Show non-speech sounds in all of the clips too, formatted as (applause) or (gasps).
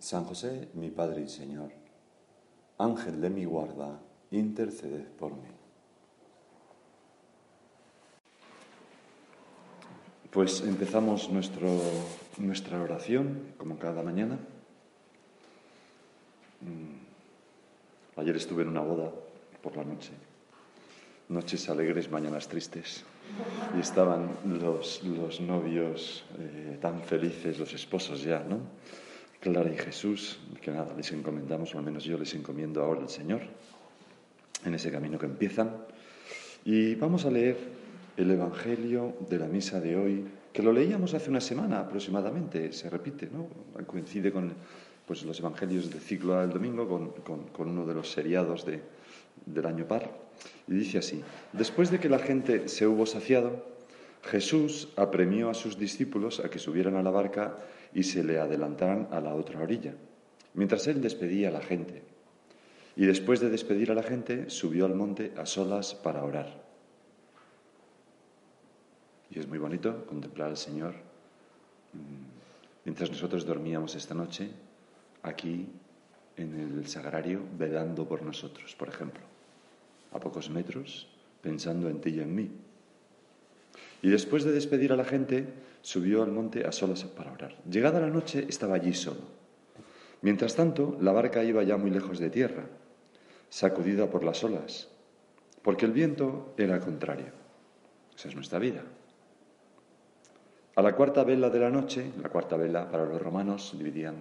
San José, mi Padre y Señor, Ángel de mi guarda, interceded por mí. Pues empezamos nuestro, nuestra oración, como cada mañana. Mm, ayer estuve en una boda por la noche. Noches alegres, mañanas tristes. Y estaban los, los novios eh, tan felices, los esposos ya, ¿no? Clara y Jesús, que nada, les encomendamos, o al menos yo les encomiendo ahora al Señor, en ese camino que empiezan. Y vamos a leer el Evangelio de la misa de hoy, que lo leíamos hace una semana aproximadamente, se repite, ¿no? Coincide con pues, los Evangelios del ciclo del domingo, con, con, uno de los seriados de, del año par. Y dice así, después de que la gente se hubo saciado, Jesús apremió a sus discípulos a que subieran a la barca y se le adelantaran a la otra orilla, mientras él despedía a la gente. Y después de despedir a la gente, subió al monte a solas para orar. Y es muy bonito contemplar al Señor mm, mientras nosotros dormíamos esta noche aquí en el sagrario velando por nosotros, por ejemplo, a pocos metros, pensando en ti y en mí. Y después de despedir a la gente, subió al monte a solas para orar. Llegada la noche, estaba allí solo. Mientras tanto, la barca iba ya muy lejos de tierra, sacudida por las olas, porque el viento era contrario. Esa es nuestra vida. A la cuarta vela de la noche, la cuarta vela para los romanos dividían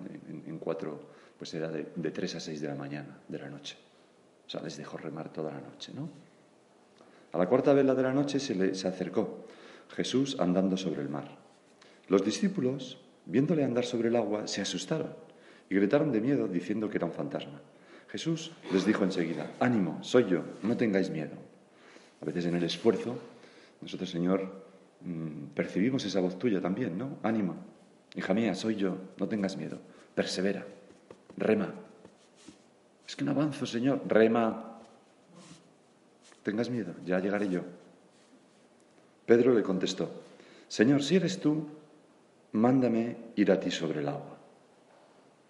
en, cuatro, pues era de, tres a seis de la mañana, de la noche. O sea, les dejó remar toda la noche, ¿no? A la cuarta vela de la noche se, le, se acercó Jesús andando sobre el mar. Los discípulos, viéndole andar sobre el agua, se asustaron y gritaron de miedo diciendo que era un fantasma. Jesús les dijo enseguida, ánimo, soy yo, no tengáis miedo. A veces en el esfuerzo, nosotros, Señor, mm, percibimos esa voz tuya también, ¿no? Ánimo, hija mía, soy yo, no tengas miedo, persevera, rema. Es que no avanzo, Señor, rema. Tengas miedo, ya llegaré yo. Pedro le contestó, Señor, si eres tú, mándame ir a ti sobre el agua.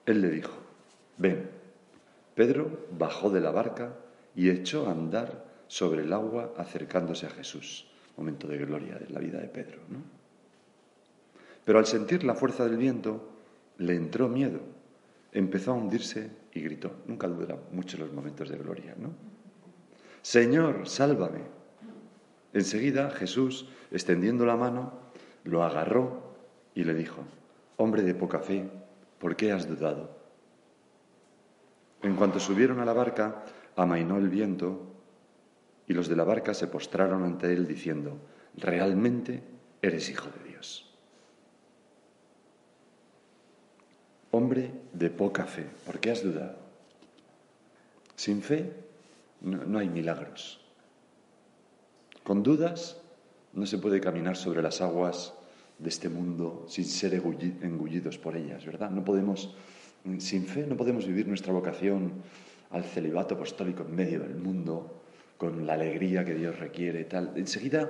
Él le dijo, ven. Pedro bajó de la barca y echó a andar sobre el agua acercándose a Jesús. Momento de gloria de la vida de Pedro, ¿no? Pero al sentir la fuerza del viento, le entró miedo, empezó a hundirse y gritó. Nunca duran mucho los momentos de gloria, ¿no? Señor, sálvame. Enseguida Jesús, extendiendo la mano, lo agarró y le dijo, Hombre de poca fe, ¿por qué has dudado? En cuanto subieron a la barca, amainó el viento y los de la barca se postraron ante él diciendo, realmente eres hijo de Dios. Hombre de poca fe, ¿por qué has dudado? Sin fe no, no hay milagros. Con dudas no se puede caminar sobre las aguas de este mundo sin ser engullidos por ellas, ¿verdad? No podemos, sin fe, no podemos vivir nuestra vocación al celibato apostólico en medio del mundo, con la alegría que Dios requiere, tal. Enseguida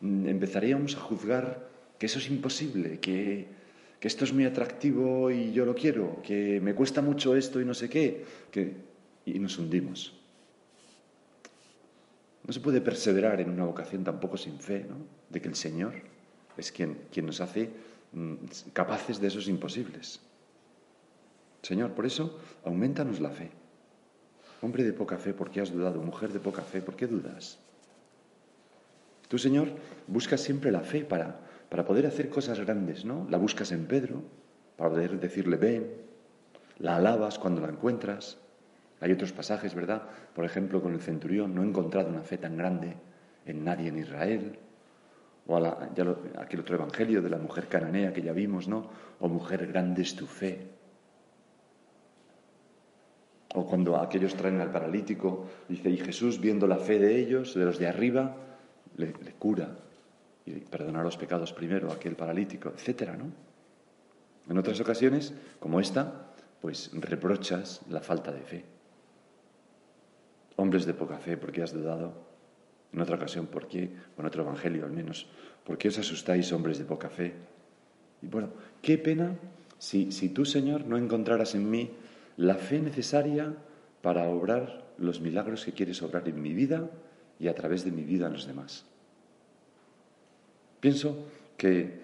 mm, empezaríamos a juzgar que eso es imposible, que, que esto es muy atractivo y yo lo quiero, que me cuesta mucho esto y no sé qué, que, y nos hundimos. No se puede perseverar en una vocación tampoco sin fe, ¿no? De que el Señor es quien, quien nos hace mm, capaces de esos imposibles. Señor, por eso, aumentanos la fe. Hombre de poca fe, ¿por qué has dudado? Mujer de poca fe, ¿por qué dudas? Tú, Señor, buscas siempre la fe para, para poder hacer cosas grandes, ¿no? La buscas en Pedro, para poder decirle ven, la alabas cuando la encuentras, hay otros pasajes, ¿verdad? Por ejemplo, con el centurión, no he encontrado una fe tan grande en nadie en Israel. O aquel otro evangelio de la mujer cananea que ya vimos, ¿no? O mujer, grande es tu fe. O cuando aquellos traen al paralítico, dice, y Jesús, viendo la fe de ellos, de los de arriba, le, cura y perdona los pecados primero a aquel paralítico, etcétera, ¿no? En otras ocasiones, como esta, pues reprochas la falta de fe. Hombres de poca fe, ¿por qué has dudado? En otra ocasión, ¿por qué? O en otro evangelio al menos, ¿por qué os asustáis, hombres de poca fe? Y bueno, qué pena si, si tú, Señor, no encontraras en mí la fe necesaria para obrar los milagros que quieres obrar en mi vida y a través de mi vida en los demás. Pienso que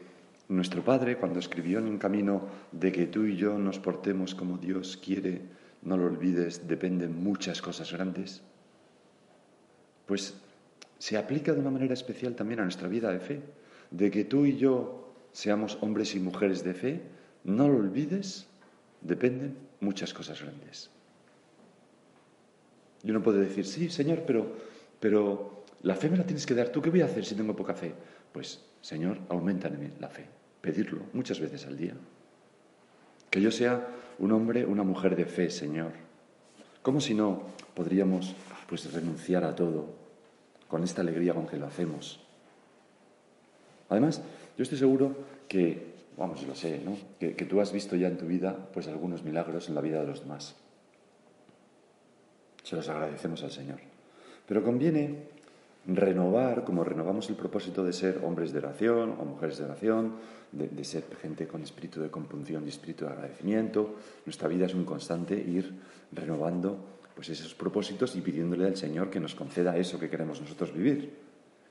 nuestro Padre, cuando escribió en un camino de que tú y yo nos portemos como Dios quiere, no lo olvides, dependen muchas cosas grandes, pues se aplica de una manera especial también a nuestra vida de fe, de que tú y yo seamos hombres y mujeres de fe, no lo olvides, dependen muchas cosas grandes. Y uno puede decir, sí, Señor, pero, pero la fe me la tienes que dar tú. ¿Qué voy a hacer si tengo poca fe? Pues, Señor, aumentame la fe. Pedirlo muchas veces al día. Que yo sea un hombre, una mujer de fe, Señor. ¿Cómo si no podríamos pues renunciar a todo con esta alegría con que lo hacemos? Además, yo estoy seguro que vamos, lo sé, ¿no? Que, tú has visto ya en tu vida, pues algunos milagros en la vida de los demás. Se los agradecemos al Señor. Pero conviene renovar, como renovamos el propósito de ser hombres de oración o mujeres de oración, de, ser gente con espíritu de compunción y espíritu de agradecimiento. Nuestra vida es un constante ir renovando pues esos propósitos y pidiéndole al Señor que nos conceda eso que queremos nosotros vivir.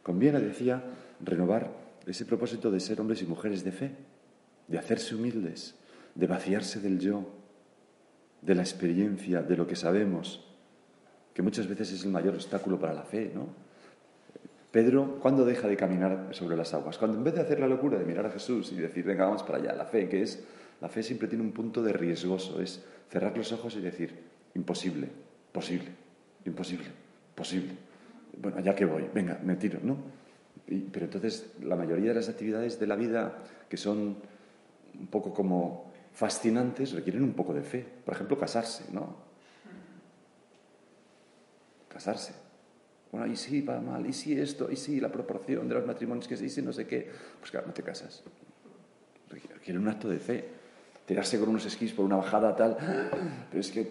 Conviene, decía, renovar ese propósito de ser hombres y mujeres de fe de hacerse humildes, de vaciarse del yo, de la experiencia, de lo que sabemos, que muchas veces es el mayor obstáculo para la fe, ¿no? Pedro, ¿cuándo deja de caminar sobre las aguas? Cuando en vez de hacer la locura de mirar a Jesús y decir, venga, vamos para allá, la fe, que es, la fe siempre tiene un punto de riesgoso, es cerrar los ojos y decir, imposible, posible, imposible, posible. Bueno, allá que voy, venga, me tiro, ¿no? pero entonces la mayoría de las actividades de la vida que son un poco como fascinantes requieren un poco de fe. Por ejemplo, casarse, ¿no? Casarse. Bueno, y sí, va mal, y sí esto, y sí la proporción de los matrimonios que se dice, no sé qué. Pues claro, no te casas. Requiere un acto de fe. Tirarse con unos esquís por una bajada tal. (gasps) Pero es que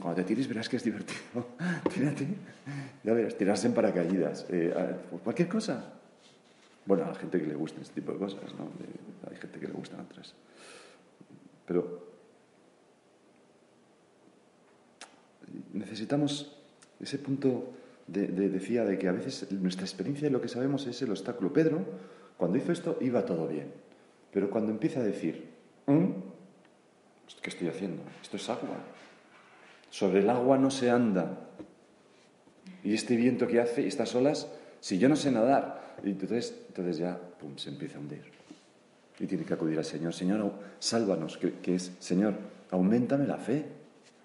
cuando te tires verás que es divertido. (laughs) Tírate. Ya verás, tirarse en paracaídas. Eh, cualquier cosa. Bueno, a la gente que le gusta este tipo de cosas, ¿no? hay gente que le gustan otras. Pero necesitamos ese punto de, decía de que a veces nuestra experiencia de lo que sabemos es el obstáculo. Pedro, cuando hizo esto, iba todo bien. Pero cuando empieza a decir, ¿Mm? ¿Qué estoy haciendo? Esto es agua. Sobre el agua no se anda. Y este viento que hace, estas olas, si yo no sé nadar, y entonces, entonces ya pum, se empieza a hundir. Y tiene que acudir al Señor. Señor, sálvanos, que, es, Señor, aumentame la fe.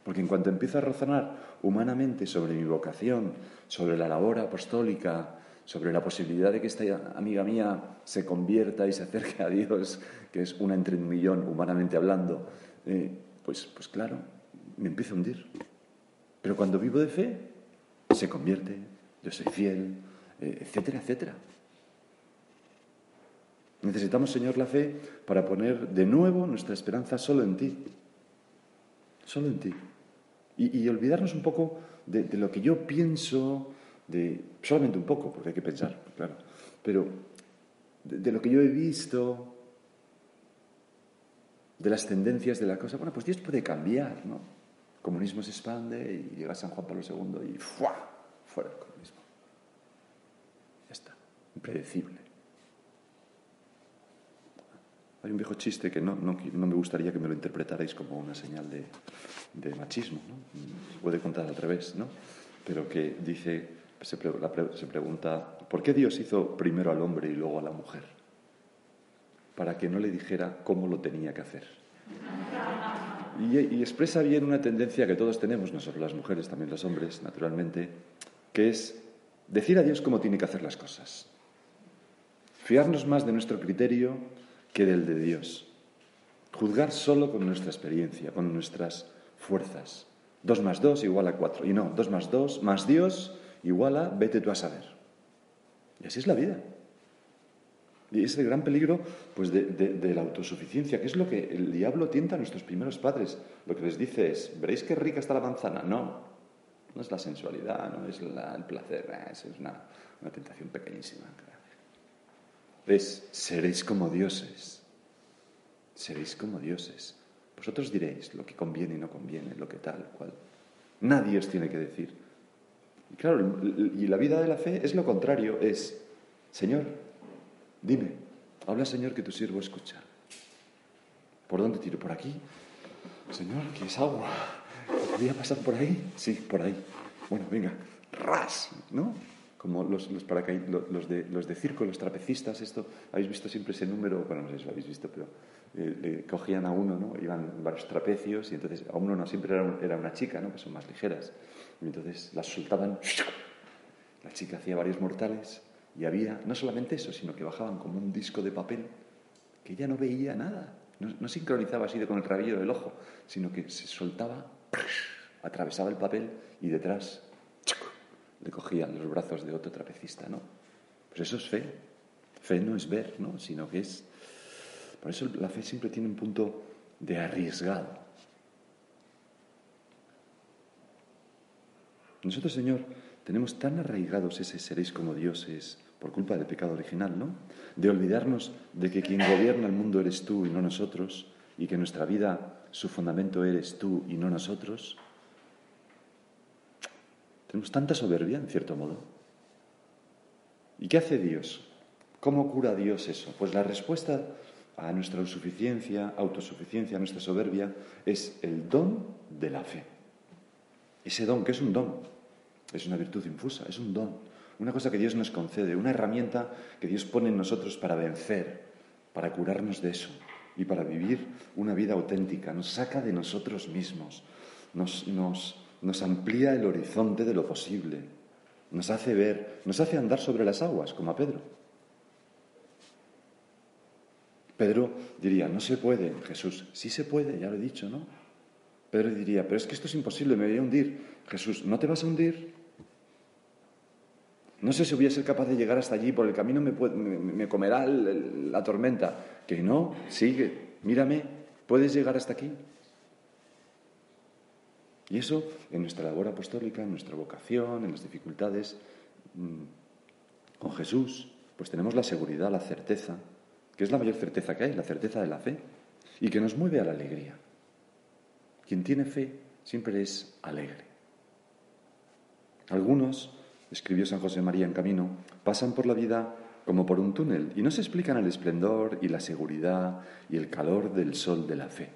Porque en cuanto empiezo a razonar humanamente sobre mi vocación, sobre la labor apostólica, sobre la posibilidad de que esta amiga mía se convierta y se acerque a Dios, que es una entre un millón humanamente hablando, eh, pues, pues claro, me empiezo a hundir. Pero cuando vivo de fe, se convierte, yo soy fiel, eh, etcétera, etcétera. Necesitamos, Señor, la fe para poner de nuevo nuestra esperanza solo en ti. Solo en ti. Y, olvidarnos un poco de, lo que yo pienso, de, solamente un poco, porque hay que pensar, claro, pero de, de, lo que yo he visto, de las tendencias de la cosa. Bueno, pues Dios puede cambiar, ¿no? Comunismo se expande y llega San Juan Pablo II y ¡fua! fuera el comunismo. Ya está, impredecible. Hay un viejo chiste que no, me gustaría que me lo interpretarais como una señal de, machismo. ¿no? Se puede contar al revés, ¿no? Pero que dice, se, pregunta, ¿por qué Dios hizo primero al hombre y luego a la mujer? Para que no le dijera cómo lo tenía que hacer. Y, expresa bien una tendencia que todos tenemos, no solo las mujeres, también los hombres, naturalmente, que es decir a Dios cómo tiene que hacer las cosas. Fiarnos más de nuestro criterio que del de Dios. Juzgar solo con nuestra experiencia, con nuestras fuerzas, 2 más 2 igual a 4. Y no, 2 más 2 más Dios igual a vete tú a saber. Y así es la vida. Y es el gran peligro pues, de, de, la autosuficiencia, que es lo que el diablo tienta a nuestros primeros padres. Lo que les dice es, ¿veréis qué rica está la manzana? No, no es la sensualidad, no es el placer, es una, una tentación pequeñísima. Es, seréis como dioses, seréis como dioses. Vosotros diréis lo que conviene y no conviene, lo que tal, cual. Nadie os tiene que decir. Y claro, y la vida de la fe es lo contrario, es, Señor, dime, habla Señor que tu siervo escucha. ¿Por dónde tiro? ¿Por aquí? Señor, que es agua. ¿Podría pasar por ahí? Sí, por ahí. Bueno, venga, ras, ¿no? Como los, los, los, de, los de circo, los trapecistas, esto, habéis visto siempre ese número, bueno, no sé si lo habéis visto, pero eh, cogían a uno, ¿no? Iban varios trapecios y entonces a uno no, siempre era, era una chica, ¿no? Que son más ligeras. Y entonces las soltaban, la chica hacía varios mortales y había, no solamente eso, sino que bajaban como un disco de papel que ella no veía nada, no, no sincronizaba así con el rabillo del ojo, sino que se soltaba, atravesaba el papel y detrás le cogían los brazos de otro trapecista, ¿no? Pues eso es fe. Fe no es ver, ¿no? Sino que es... Por eso la fe siempre tiene un punto de arriesgado. Nosotros, Señor, tenemos tan arraigados ese seréis como dioses por culpa del pecado original, ¿no? De olvidarnos de que quien gobierna el mundo eres tú y no nosotros, y que nuestra vida, su fundamento eres tú y no nosotros. Tenemos tanta soberbia, en cierto modo. ¿Y qué hace Dios? ¿Cómo cura Dios eso? Pues la respuesta a nuestra insuficiencia, autosuficiencia, a nuestra soberbia, es el don de la fe. Ese don, que es un don, es una virtud infusa, es un don, una cosa que Dios nos concede, una herramienta que Dios pone en nosotros para vencer, para curarnos de eso y para vivir una vida auténtica. Nos saca de nosotros mismos, nos, nos nos amplía el horizonte de lo posible, nos hace ver, nos hace andar sobre las aguas, como a Pedro. Pedro diría, no se puede, Jesús, sí se puede, ya lo he dicho, ¿no? Pedro diría, pero es que esto es imposible, me voy a hundir. Jesús, ¿no te vas a hundir? No sé si voy a ser capaz de llegar hasta allí, por el camino me, comerá la tormenta. Que no, sigue, mírame, puedes llegar hasta aquí. Y eso en nuestra labor apostólica, en nuestra vocación, en las dificultades, mm, con Jesús, pues tenemos la seguridad, la certeza, que es la mayor certeza que hay, la certeza de la fe, y que nos mueve a la alegría. Quien tiene fe siempre es alegre. Algunos, escribió San José María en Camino, pasan por la vida como por un túnel y no se explican el esplendor y la seguridad y el calor del sol de la fe.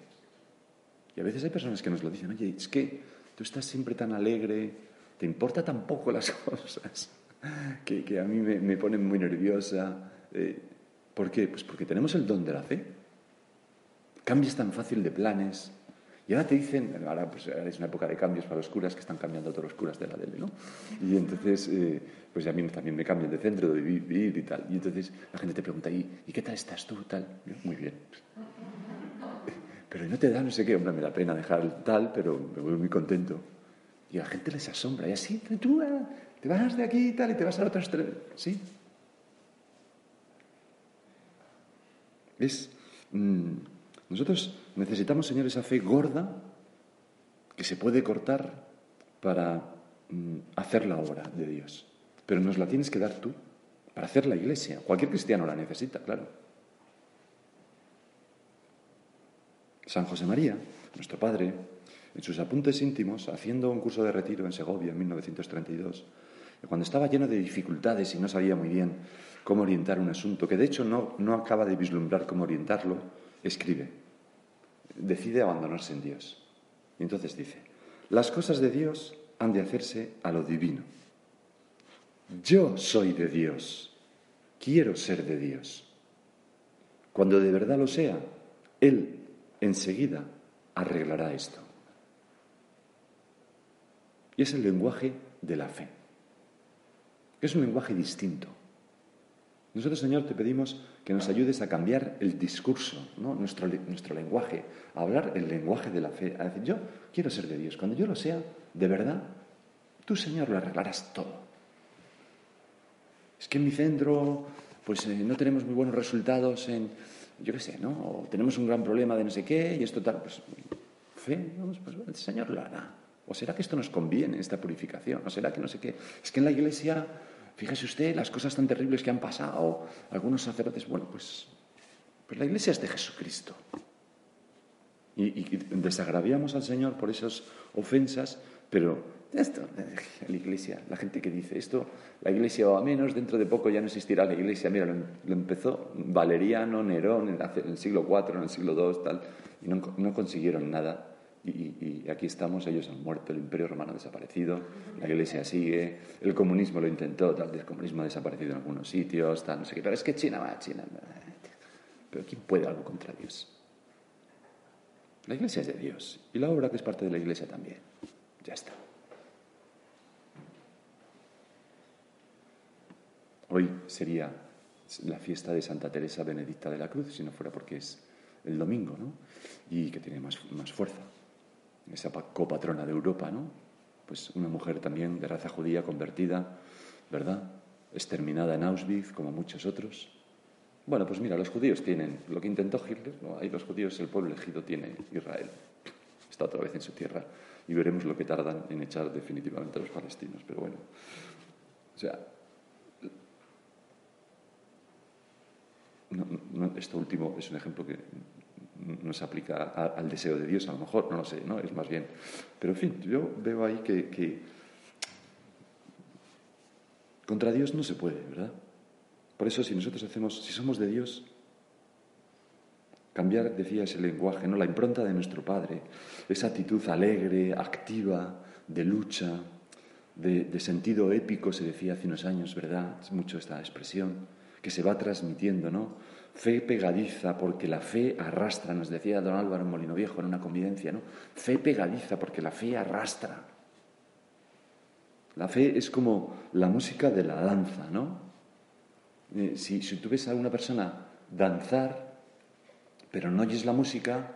Y a veces hay personas que nos lo dicen, oye, es que tú estás siempre tan alegre, te importa tan poco las (laughs) cosas, que, a mí me, ponen muy nerviosa. Eh, ¿Por qué? Pues porque tenemos el don de la fe. Cambias tan fácil de planes. Y ahora te dicen, ahora pues es una época de cambios para los curas que están cambiando todos los curas de la DL, ¿no? Y entonces, eh, pues a mí también me cambian de centro, de vivir y tal. Y entonces la gente te pregunta, ¿y, ¿y qué tal estás tú? Tal. Muy bien (laughs) pero no te da no sé qué, hombre, me da pena dejar tal, pero me voy muy contento. Y a la gente les asombra, y así, tú ah, te vas de aquí y tal, y te vas a otras tres. ¿Sí? Es, mm, nosotros necesitamos, Señor, esa fe gorda que se puede cortar para mm, hacer la obra de Dios. Pero nos la tienes que dar tú para hacer la iglesia. Cualquier cristiano la necesita, claro. San José María, nuestro padre, en sus apuntes íntimos, haciendo un curso de retiro en Segovia en 1932, cuando estaba lleno de dificultades y no sabía muy bien cómo orientar un asunto, que de hecho no, no acaba de vislumbrar cómo orientarlo, escribe, decide abandonarse en Dios. Y entonces dice, las cosas de Dios han de hacerse a lo divino. Yo soy de Dios, quiero ser de Dios. Cuando de verdad lo sea, Él enseguida arreglará esto. Y es el lenguaje de la fe. Es un lenguaje distinto. Nosotros, Señor, te pedimos que nos ayudes a cambiar el discurso, ¿no? nuestro, nuestro lenguaje, a hablar el lenguaje de la fe, a decir, yo quiero ser de Dios. Cuando yo lo sea, de verdad, tú, Señor, lo arreglarás todo. Es que en mi centro, pues eh, no tenemos muy buenos resultados en, yo qué sé, ¿no? O tenemos un gran problema de no sé qué y esto tal, pues fe, vamos, pues el Señor lo hará. ¿O será que esto nos conviene, esta purificación? ¿O será que no sé qué? Es que en la iglesia, fíjese usted, las cosas tan terribles que han pasado, algunos sacerdotes, bueno, pues, pues la iglesia es de Jesucristo. Y, y desagraviamos al Señor por esas ofensas, pero esto, la iglesia, la gente que dice esto, la iglesia va a menos, dentro de poco ya no existirá la iglesia. Mira, lo, empezó Valeriano, Nerón, en el siglo IV, en el siglo II, tal, y no consiguieron nada. Y, aquí estamos, ellos han muerto, el imperio romano ha desaparecido, la iglesia sigue, el comunismo lo intentó, tal, el comunismo ha desaparecido en algunos sitios, tal, no sé qué, pero es que China va, China. Pero ¿quién puede algo contra Dios? La iglesia es de Dios y la obra que es parte de la iglesia también. Ya está. Hoy sería la fiesta de Santa Teresa Benedicta de la Cruz, si no fuera porque es el domingo, ¿no? Y que tiene más, más fuerza. Esa copatrona de Europa, ¿no? Pues una mujer también de raza judía convertida, ¿verdad? Exterminada en Auschwitz, como muchos otros. Bueno, pues mira, los judíos tienen lo que intentó Hitler, ¿no? Ahí los judíos, el pueblo elegido tiene Israel. Está otra vez en su tierra y veremos lo que tardan en echar definitivamente a los palestinos. Pero bueno, o sea, esto último es un ejemplo que no se aplica al deseo de Dios, a lo mejor, no lo sé, ¿no? Es más bien. Pero en fin, yo veo ahí que, contra Dios no se puede, ¿verdad? Por eso si nosotros hacemos, si somos de Dios, Cambiar, decía, ese lenguaje, ¿no? la impronta de nuestro Padre, esa actitud alegre, activa, de lucha, de, sentido épico, se decía hace unos años, ¿verdad? Es mucho esta expresión que se va transmitiendo, ¿no? Fe pegadiza porque la fe arrastra, nos decía don Álvaro Molino Viejo en una convivencia, ¿no? Fe pegadiza porque la fe arrastra. La fe es como la música de la danza, ¿no? Eh, si, si tú ves a una persona danzar, pero no oyes la música,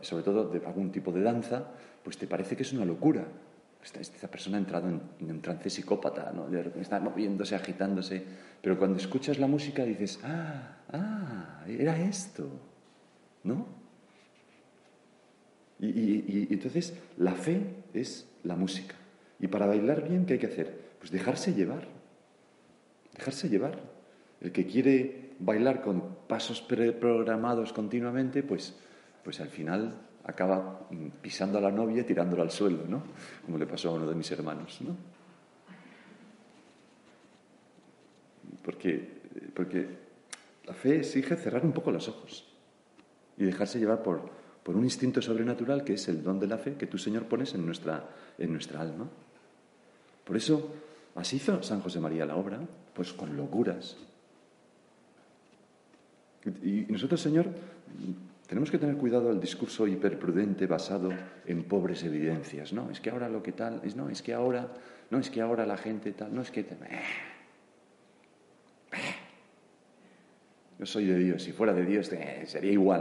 sobre todo de algún tipo de danza, pues te parece que es una locura. Esta, persona ha entrado en, un trance psicópata, ¿no? está moviéndose, agitándose, pero cuando escuchas la música dices, ah, ah, era esto, ¿no? Y, y entonces la fe es la música. Y para bailar bien, ¿qué hay que hacer? Pues dejarse llevar, dejarse llevar. El que quiere bailar con pasos preprogramados continuamente, pues, pues al final acaba pisando a la novia y tirándola al suelo, ¿no? Como le pasó a uno de mis hermanos, ¿no? Porque, porque la fe exige cerrar un poco los ojos y dejarse llevar por, por un instinto sobrenatural que es el don de la fe que tú, Señor, pones en nuestra, en nuestra alma. Por eso, así hizo San José María la obra, pues con locuras, y nosotros, Señor, tenemos que tener cuidado al discurso hiperprudente basado en pobres evidencias. No, es que ahora lo que tal, es no, es que ahora, no, es que ahora la gente tal, no es que... Eh, eh. Yo soy de Dios, si fuera de Dios eh, sería igual.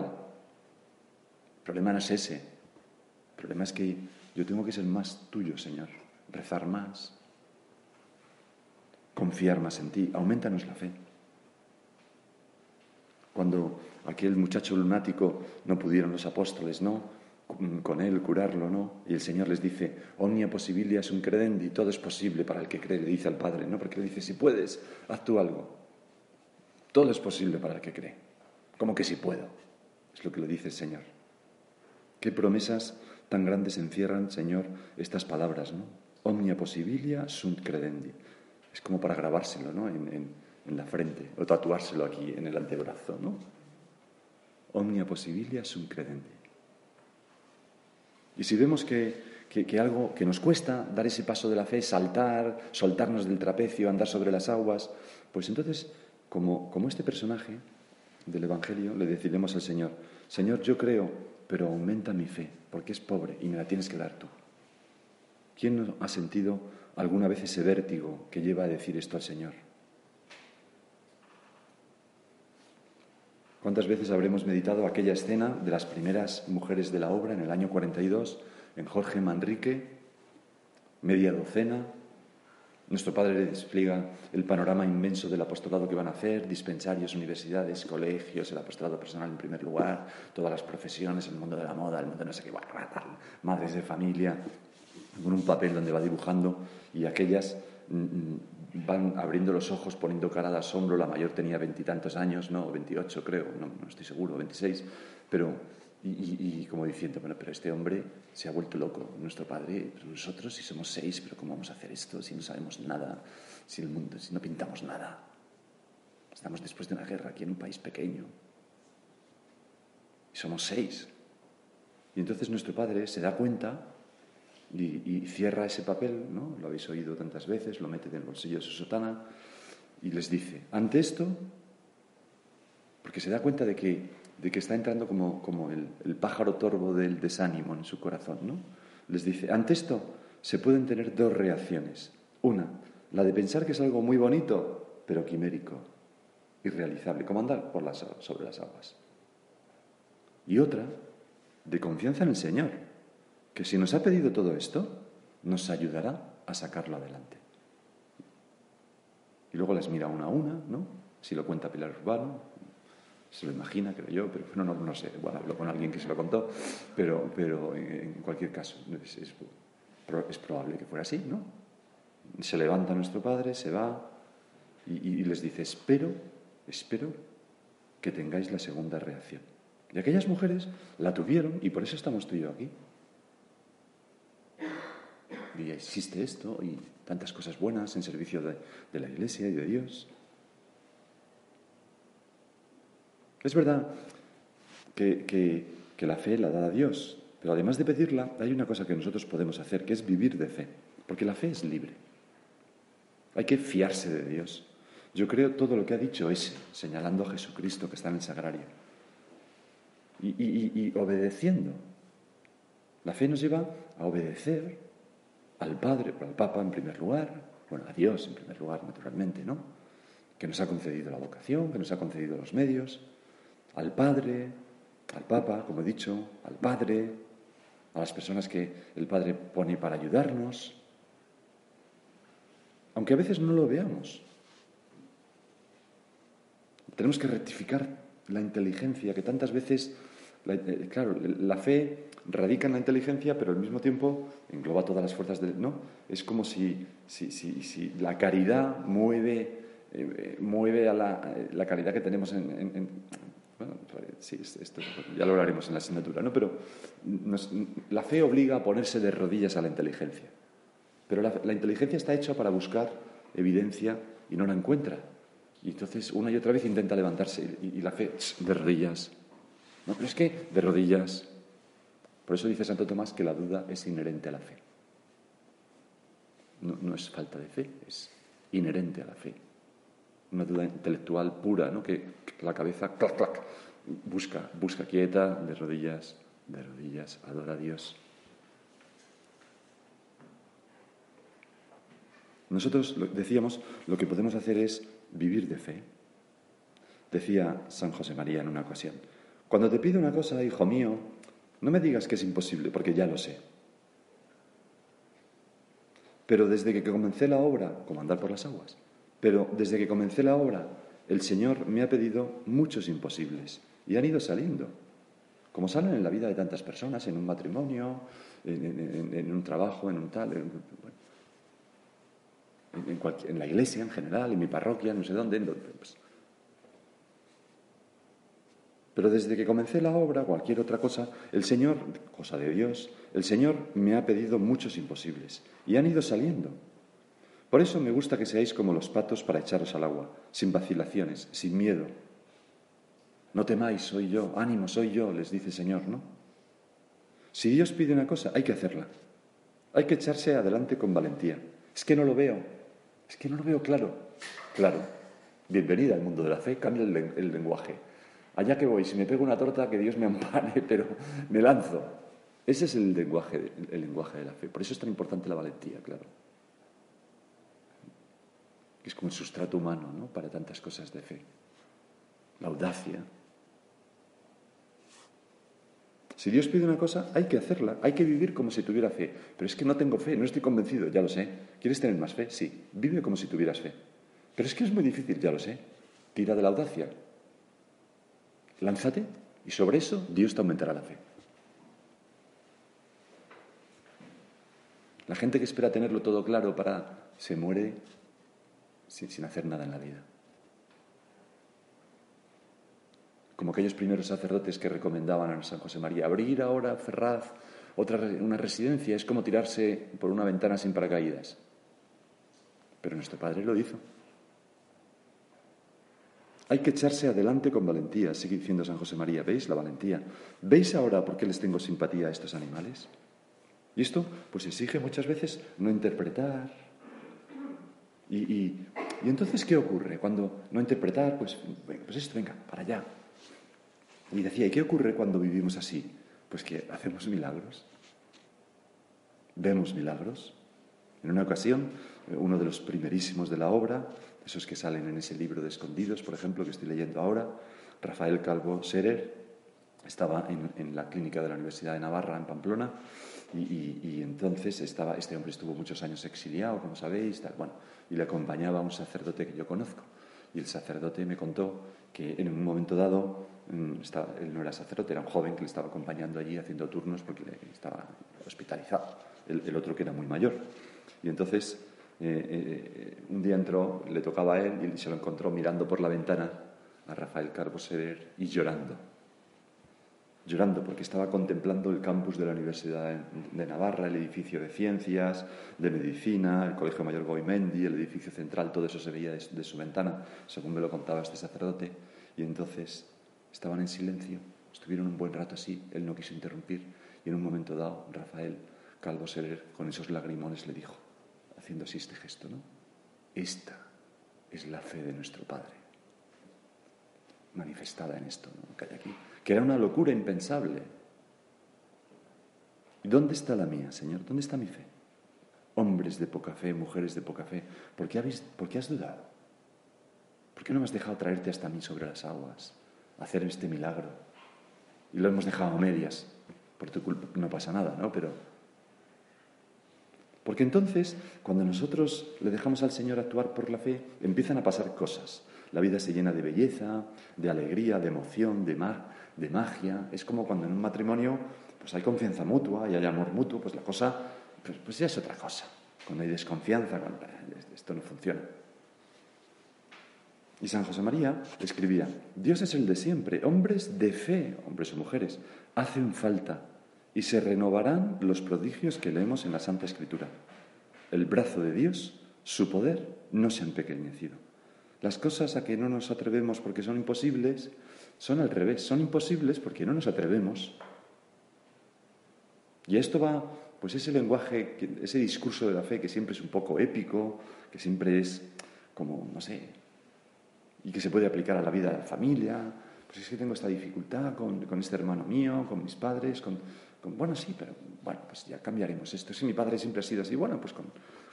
El problema no es ese. El problema es que yo tengo que ser más tuyo, Señor. Rezar más. Confiar más en ti. Aumentanos la fe. Cuando aquel muchacho lunático no pudieron los apóstoles, ¿no? Con él curarlo, ¿no? Y el Señor les dice, omnia possibilia un credendi, todo es posible para el que cree, le dice al Padre, ¿no? Porque le dice, si puedes, haz tú algo. Todo es posible para el que cree. Como que si puedo. Es lo que le dice el Señor. ¿Qué promesas tan grandes encierran, Señor, estas palabras, ¿no? Omnia possibilia sunt credendi. Es como para grabárselo, ¿no? en, en la frente o tatuárselo aquí en el antebrazo, ¿no? Omnia possibilia sum credente. Y si vemos que, que, algo que nos cuesta dar ese paso de la fe, saltar, soltarnos del trapecio, andar sobre las aguas, pues entonces, como, como este personaje del Evangelio, le deciremos al Señor, Señor, yo creo, pero aumenta mi fe, porque es pobre y me la tienes que dar tú. ¿Quién no ha sentido alguna vez ese vértigo que lleva a decir esto al Señor? ¿Cuántas veces habremos meditado aquella escena de las primeras mujeres de la obra en el año 42, en Jorge Manrique, media docena? Nuestro Padre despliega el panorama inmenso del apostolado que van a hacer, dispensarios, universidades, colegios, el apostolado personal en primer lugar, todas las profesiones, el mundo de la moda, el mundo de no sé qué, madres de familia, con un papel donde va dibujando y aquellas mm, mm, van abriendo los ojos, poniendo cara de asombro. La mayor tenía veintitantos años, no, veintiocho creo, no, estoy seguro, veintiséis, pero y, como diciendo, bueno, pero este hombre se ha vuelto loco, nuestro padre, nosotros si somos seis, pero ¿cómo vamos a hacer esto si no sabemos nada, si el mundo, si no pintamos nada? Estamos después de una guerra aquí en un país pequeño y somos seis. Y entonces nuestro padre se da cuenta y, cierra ese papel, ¿no? Lo habéis oído tantas veces, lo mete en el bolsillo de su sotana y les dice, ante esto, porque se da cuenta de que, de que está entrando como, como el, el, pájaro torvo del desánimo en su corazón, ¿no? Les dice, ante esto se pueden tener dos reacciones. Una, la de pensar que es algo muy bonito, pero quimérico, irrealizable, como andar por las, sobre las aguas. Y otra, de confianza en el Señor que si nos ha pedido todo esto, nos ayudará a sacarlo adelante. Y luego les mira una a una, ¿no? Si lo cuenta Pilar Urbano, se lo imagina, creo yo, pero no, no, sé, bueno, hablo con alguien que se lo contó, pero, pero en cualquier caso es, es, probable que fuera así, ¿no? Se levanta nuestro padre, se va y, y les dice, espero, espero que tengáis la segunda reacción. Y aquellas mujeres la tuvieron y por eso estamos tú y yo aquí y existe esto y tantas cosas buenas en servicio de, la Iglesia y de Dios. Es verdad que, la fe la da a Dios, pero además de pedirla, hay una cosa que nosotros podemos hacer, que es vivir de fe, porque la fe es libre. Hay que fiarse de Dios. Yo creo todo lo que ha dicho ese, señalando a Jesucristo que está en el sagrario. y obedeciendo. La fe nos lleva a obedecer al Padre, al Papa en primer lugar, bueno, a Dios en primer lugar, naturalmente, ¿no? Que nos ha concedido la vocación, que nos ha concedido los medios, al Padre, al Papa, como he dicho, al Padre, a las personas que el Padre pone para ayudarnos, aunque a veces no lo veamos. Tenemos que rectificar la inteligencia que tantas veces, eh, claro, la fe radica en la inteligencia, pero al mismo tiempo engloba todas las fuerzas del... ¿no? Es como si, si, si, la caridad mueve, eh, mueve a la, la, caridad que tenemos en... bueno, sí, esto ya lo hablaremos en la asignatura, ¿no? Pero la fe obliga a ponerse de rodillas a la inteligencia. Pero la, inteligencia está hecha para buscar evidencia y no la encuentra. Y entonces una y otra vez intenta levantarse y, y la fe de rodillas. No, pero es que de rodillas, por eso dice Santo Tomás que la duda es inherente a la fe. No, es falta de fe, es inherente a la fe. Una duda intelectual pura, ¿no? que, la cabeza, clac, clac, busca, busca quieta, de rodillas, de rodillas, adora a Dios. Nosotros decíamos, lo que podemos hacer es vivir de fe. Decía San José María en una ocasión, cuando te pido una cosa, hijo mío, no me digas que es imposible, porque ya lo sé. Pero desde que comencé la obra, como andar por las aguas, pero desde que comencé la obra, el Señor me ha pedido muchos imposibles y han ido saliendo, como salen en la vida de tantas personas, en un matrimonio, en, un trabajo, en un tal, en, en, la iglesia en general, en mi parroquia, no sé dónde. Pues, pero desde que comencé la obra, cualquier otra cosa, el Señor, cosa de Dios, el Señor me ha pedido muchos imposibles y han ido saliendo. Por eso me gusta que seáis como los patos para echaros al agua, sin vacilaciones, sin miedo. No temáis, soy yo, ánimo, soy yo, les dice el Señor, ¿no? Si Dios pide una cosa, hay que hacerla. Hay que echarse adelante con valentía. Es que no lo veo, es que no lo veo claro. Claro, bienvenida al mundo de la fe, cambia el lenguaje allá que voy, si me pego una torta, que Dios me ampare, (laughs) pero me lanzo. Ese es el lenguaje, el lenguaje de la fe. Por eso es tan importante la valentía, claro. Es como el sustrato humano ¿no? para tantas cosas de fe. La audacia, Si Dios pide una cosa, hay que hacerla, hay que vivir como si tuviera fe. Pero es que no tengo fe, no estoy convencido, ya lo sé. ¿Quieres tener más fe? Sí, vive como si tuvieras fe. Pero es que es muy difícil, ya lo sé. Tira de la audacia. Lánzate y sobre eso Dios te aumentará la fe. La gente que espera tenerlo todo claro para se muere sin, hacer nada en la vida. como aquellos primeros sacerdotes que recomendaban a San José María, abrir ahora Ferraz otra, una residencia es como tirarse por una ventana sin paracaídas. Pero nuestro Padre lo hizo. Hay que echarse adelante con valentía, sigue diciendo San José María. ¿Veis la valentía? ¿Veis ahora por qué les tengo simpatía a estos animales? Y esto, pues exige muchas veces no interpretar. Y, y, y entonces, ¿qué ocurre? Cuando no interpretar, pues, pues esto, venga, para allá, y decía, ¿y qué ocurre cuando vivimos así? Pues que hacemos milagros. Vemos milagros. En una ocasión, uno de los primerísimos de la obra, esos que salen en ese libro de Escondidos, por ejemplo, que estoy leyendo ahora, Rafael Calvo Serer, estaba en, la clínica de la Universidad de Navarra, en Pamplona, y, entonces estaba, este hombre estuvo muchos años exiliado, como sabéis, bueno, y le acompañaba un sacerdote que yo conozco. Y el sacerdote me contó que en un momento dado, mm, él no era sacerdote, era un joven que le estaba acompañando allí haciendo turnos porque estaba hospitalizado, el, otro que era muy mayor. Y entonces eh, eh, un día entró, le tocaba a él y se lo encontró mirando por la ventana a Rafael Carbo y llorando llorando porque estaba contemplando el campus de la Universidad de Navarra, el edificio de ciencias, de medicina, el Colegio Mayor Goimendi, el edificio central, todo eso se veía de, su ventana, según me lo contaba este sacerdote. Y entonces estaban en silencio, estuvieron un buen rato así, él no quiso interrumpir y en un momento dado Rafael Calvo Serer con esos lagrimones le dijo, haciendo así este gesto, ¿no? Esta es la fe de nuestro Padre, manifestada en esto ¿no? que era una locura impensable. ¿Y dónde está la mía, Señor? ¿Dónde está mi fe? Hombres de poca fe, mujeres de poca fe, ¿por qué, has dudado? ¿Por qué no me has dejado traerte hasta mí sobre las aguas, hacer este milagro? Y lo hemos dejado a medias. Por tu culpa no pasa nada, ¿no? Pero. Porque entonces, cuando nosotros le dejamos al Señor actuar por la fe, empiezan a pasar cosas. La vida se llena de belleza, de alegría, de emoción, de mar, de magia. Es como cuando en un matrimonio pues hay confianza mutua y hay amor mutuo, pues la cosa pues, pues ya es otra cosa. Cuando hay desconfianza, cuando esto no funciona. Y San José María escribía, Dios es el de siempre, hombres de fe, hombres o mujeres, hacen falta y se renovarán los prodigios que leemos en la Santa Escritura. El brazo de Dios, su poder, no se ha empequeñecido. Las cosas a que no nos atrevemos porque son imposibles, son al revés, son imposibles porque no nos atrevemos. Y esto va, pues ese lenguaje, ese discurso de la fe que siempre es un poco épico, que siempre es como, no sé, y que se puede aplicar a la vida de la familia, pues es que tengo esta dificultad con, este hermano mío, con mis padres, con, bueno, sí, pero bueno, pues ya cambiaremos esto. Si mi padre siempre ha sido así, bueno, pues con,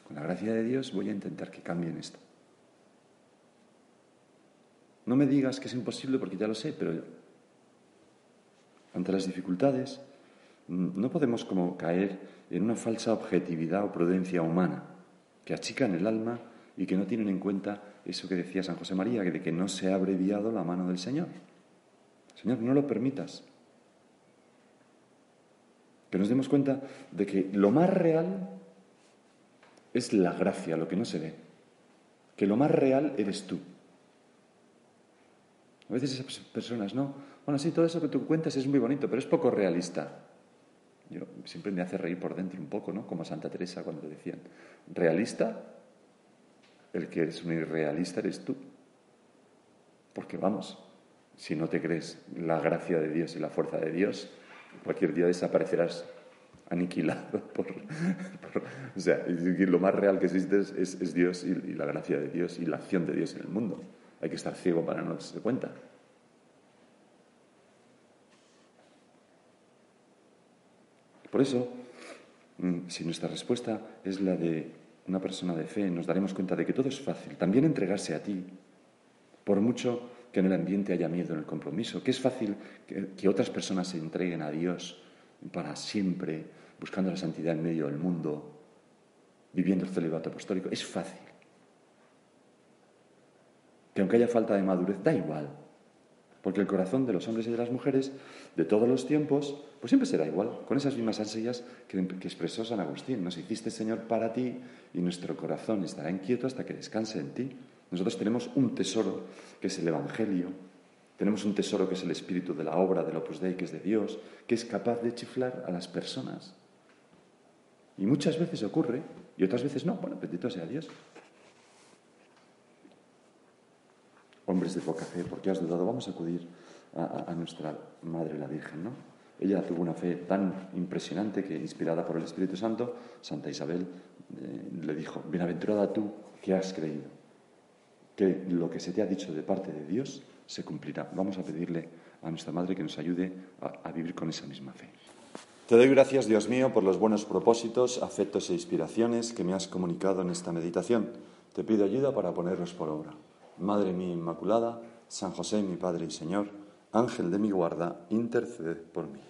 con la gracia de Dios voy a intentar que cambien esto. No me digas que es imposible porque ya lo sé, pero ante las dificultades mm, no podemos como caer en una falsa objetividad o prudencia humana que achican el alma y que no tienen en cuenta eso que decía San José María, de que no se ha abreviado la mano del Señor. Señor, no lo permitas. Que nos demos cuenta de que lo más real es la gracia, lo que no se ve. Que lo más real eres tú. A veces esas personas, no, bueno, sí, todo eso que tú cuentas es muy bonito, pero es poco realista. Yo siempre me hace reír por dentro un poco, ¿no? Como Santa Teresa cuando decían, realista, el que es un irrealista eres tú. Porque vamos, si no te crees la gracia de Dios y la fuerza de Dios, cualquier día desaparecerás aniquilado (laughs) por, o sea, lo más real que existe es, Dios y, y, la gracia de Dios y la acción de Dios en el mundo. Hay que estar ciego para no darse cuenta. Por eso, mm, si nuestra respuesta es la de una persona de fe, nos daremos cuenta de que todo es fácil. También entregarse a ti, por mucho que en el ambiente haya miedo en el compromiso, que es fácil que, que otras personas se entreguen a Dios para siempre, buscando la santidad en medio del mundo, viviendo el celibato apostólico. Es fácil. Que aunque haya falta de madurez, da igual. Porque el corazón de los hombres y de las mujeres de todos los tiempos, pues siempre será igual, con esas mismas ansias que, expresó San Agustín. Nos hiciste, Señor, para ti y nuestro corazón estará inquieto hasta que descanse en ti. Nosotros tenemos un tesoro que es el Evangelio, tenemos un tesoro que es el espíritu de la obra del Opus Dei, que es de Dios, que es capaz de chiflar a las personas. Y muchas veces ocurre, y otras veces no. Bueno, bendito sea Dios. Hombres de poca fe, ¿por qué has dudado? Vamos a acudir a, nuestra Madre la Virgen, ¿no? Ella tuvo una fe tan impresionante que, inspirada por el Espíritu Santo, Santa Isabel eh, le dijo, bienaventurada tú que has creído, que lo que se te ha dicho de parte de Dios se cumplirá. Vamos a pedirle a nuestra Madre que nos ayude a, vivir con esa misma fe. Te doy gracias, Dios mío, por los buenos propósitos, afectos e inspiraciones que me has comunicado en esta meditación. Te pido ayuda para ponerlos por obra. Madre mía Inmaculada, San José, mi Padre y Señor, Ángel de mi guarda, intercede por mí.